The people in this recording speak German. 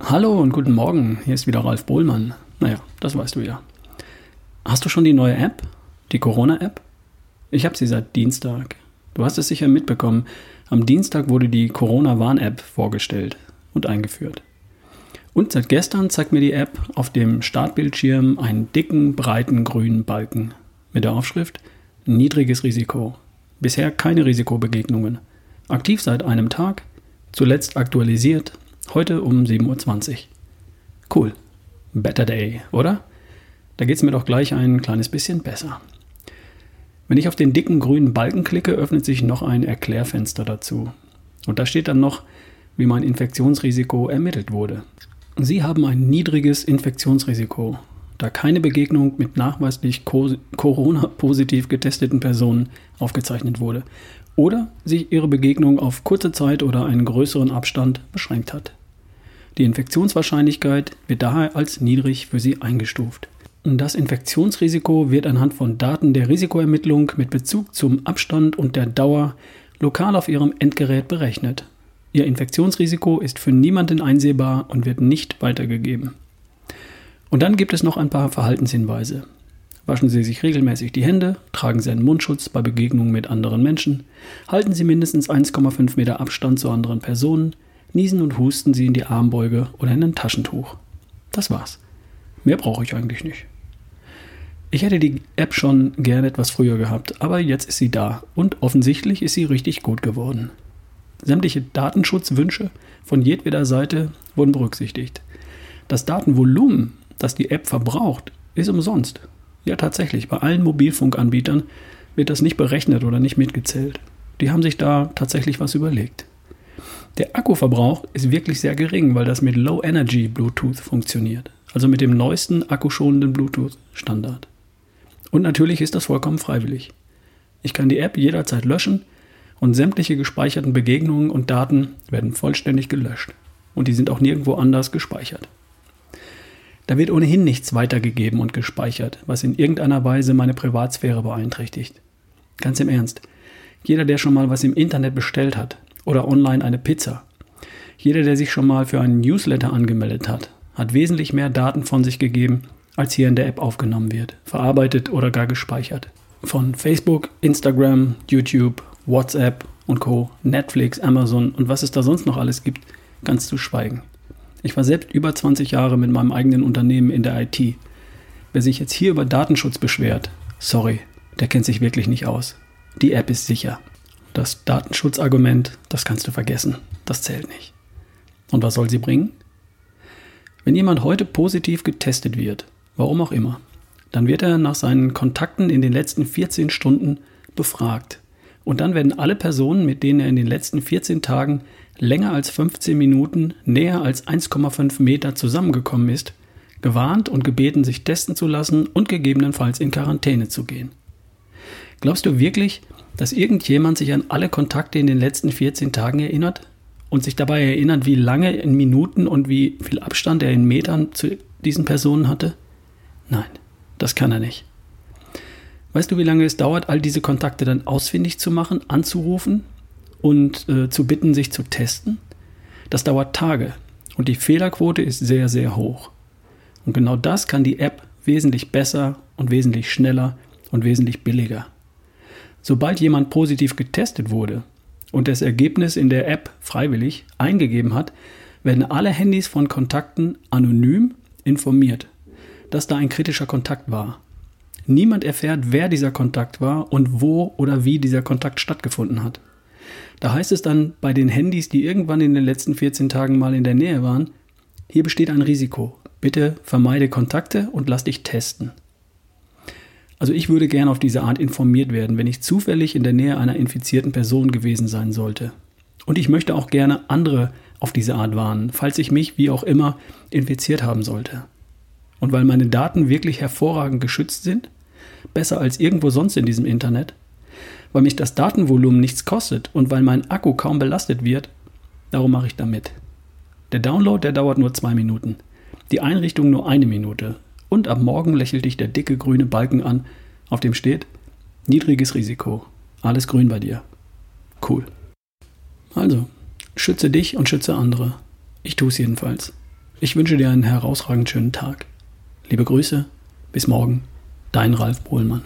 Hallo und guten Morgen, hier ist wieder Ralf Bohlmann. Naja, das weißt du ja. Hast du schon die neue App? Die Corona-App? Ich habe sie seit Dienstag. Du hast es sicher mitbekommen. Am Dienstag wurde die Corona-Warn-App vorgestellt und eingeführt. Und seit gestern zeigt mir die App auf dem Startbildschirm einen dicken, breiten grünen Balken mit der Aufschrift Niedriges Risiko. Bisher keine Risikobegegnungen. Aktiv seit einem Tag, zuletzt aktualisiert, heute um 7.20 Uhr. Cool. Better Day, oder? Da geht es mir doch gleich ein kleines bisschen besser. Wenn ich auf den dicken grünen Balken klicke, öffnet sich noch ein Erklärfenster dazu. Und da steht dann noch, wie mein Infektionsrisiko ermittelt wurde. Sie haben ein niedriges Infektionsrisiko, da keine Begegnung mit nachweislich Corona-positiv getesteten Personen aufgezeichnet wurde oder sich ihre Begegnung auf kurze Zeit oder einen größeren Abstand beschränkt hat. Die Infektionswahrscheinlichkeit wird daher als niedrig für sie eingestuft. Das Infektionsrisiko wird anhand von Daten der Risikoermittlung mit Bezug zum Abstand und der Dauer lokal auf Ihrem Endgerät berechnet. Ihr Infektionsrisiko ist für niemanden einsehbar und wird nicht weitergegeben. Und dann gibt es noch ein paar Verhaltenshinweise. Waschen Sie sich regelmäßig die Hände, tragen Sie einen Mundschutz bei Begegnungen mit anderen Menschen, halten Sie mindestens 1,5 Meter Abstand zu anderen Personen, niesen und husten Sie in die Armbeuge oder in ein Taschentuch. Das war's. Mehr brauche ich eigentlich nicht. Ich hätte die App schon gerne etwas früher gehabt, aber jetzt ist sie da und offensichtlich ist sie richtig gut geworden. Sämtliche Datenschutzwünsche von jedweder Seite wurden berücksichtigt. Das Datenvolumen das die App verbraucht, ist umsonst. Ja, tatsächlich, bei allen Mobilfunkanbietern wird das nicht berechnet oder nicht mitgezählt. Die haben sich da tatsächlich was überlegt. Der Akkuverbrauch ist wirklich sehr gering, weil das mit Low Energy Bluetooth funktioniert, also mit dem neuesten akkuschonenden Bluetooth-Standard. Und natürlich ist das vollkommen freiwillig. Ich kann die App jederzeit löschen und sämtliche gespeicherten Begegnungen und Daten werden vollständig gelöscht. Und die sind auch nirgendwo anders gespeichert. Da wird ohnehin nichts weitergegeben und gespeichert, was in irgendeiner Weise meine Privatsphäre beeinträchtigt. Ganz im Ernst. Jeder, der schon mal was im Internet bestellt hat oder online eine Pizza, jeder, der sich schon mal für einen Newsletter angemeldet hat, hat wesentlich mehr Daten von sich gegeben, als hier in der App aufgenommen wird, verarbeitet oder gar gespeichert. Von Facebook, Instagram, YouTube, WhatsApp und Co., Netflix, Amazon und was es da sonst noch alles gibt, ganz zu schweigen. Ich war selbst über 20 Jahre mit meinem eigenen Unternehmen in der IT. Wer sich jetzt hier über Datenschutz beschwert, sorry, der kennt sich wirklich nicht aus. Die App ist sicher. Das Datenschutzargument, das kannst du vergessen. Das zählt nicht. Und was soll sie bringen? Wenn jemand heute positiv getestet wird, warum auch immer, dann wird er nach seinen Kontakten in den letzten 14 Stunden befragt. Und dann werden alle Personen, mit denen er in den letzten 14 Tagen länger als 15 Minuten näher als 1,5 Meter zusammengekommen ist, gewarnt und gebeten, sich testen zu lassen und gegebenenfalls in Quarantäne zu gehen. Glaubst du wirklich, dass irgendjemand sich an alle Kontakte in den letzten 14 Tagen erinnert und sich dabei erinnert, wie lange in Minuten und wie viel Abstand er in Metern zu diesen Personen hatte? Nein, das kann er nicht. Weißt du, wie lange es dauert, all diese Kontakte dann ausfindig zu machen, anzurufen, und äh, zu bitten, sich zu testen. Das dauert Tage und die Fehlerquote ist sehr, sehr hoch. Und genau das kann die App wesentlich besser und wesentlich schneller und wesentlich billiger. Sobald jemand positiv getestet wurde und das Ergebnis in der App freiwillig eingegeben hat, werden alle Handys von Kontakten anonym informiert, dass da ein kritischer Kontakt war. Niemand erfährt, wer dieser Kontakt war und wo oder wie dieser Kontakt stattgefunden hat. Da heißt es dann bei den Handys, die irgendwann in den letzten 14 Tagen mal in der Nähe waren, hier besteht ein Risiko. Bitte vermeide Kontakte und lass dich testen. Also ich würde gerne auf diese Art informiert werden, wenn ich zufällig in der Nähe einer infizierten Person gewesen sein sollte. Und ich möchte auch gerne andere auf diese Art warnen, falls ich mich, wie auch immer, infiziert haben sollte. Und weil meine Daten wirklich hervorragend geschützt sind, besser als irgendwo sonst in diesem Internet, weil mich das Datenvolumen nichts kostet und weil mein Akku kaum belastet wird, darum mache ich da mit. Der Download, der dauert nur zwei Minuten. Die Einrichtung nur eine Minute. Und am Morgen lächelt dich der dicke grüne Balken an, auf dem steht niedriges Risiko. Alles grün bei dir. Cool. Also, schütze dich und schütze andere. Ich tue es jedenfalls. Ich wünsche dir einen herausragend schönen Tag. Liebe Grüße, bis morgen, dein Ralf Bohlmann.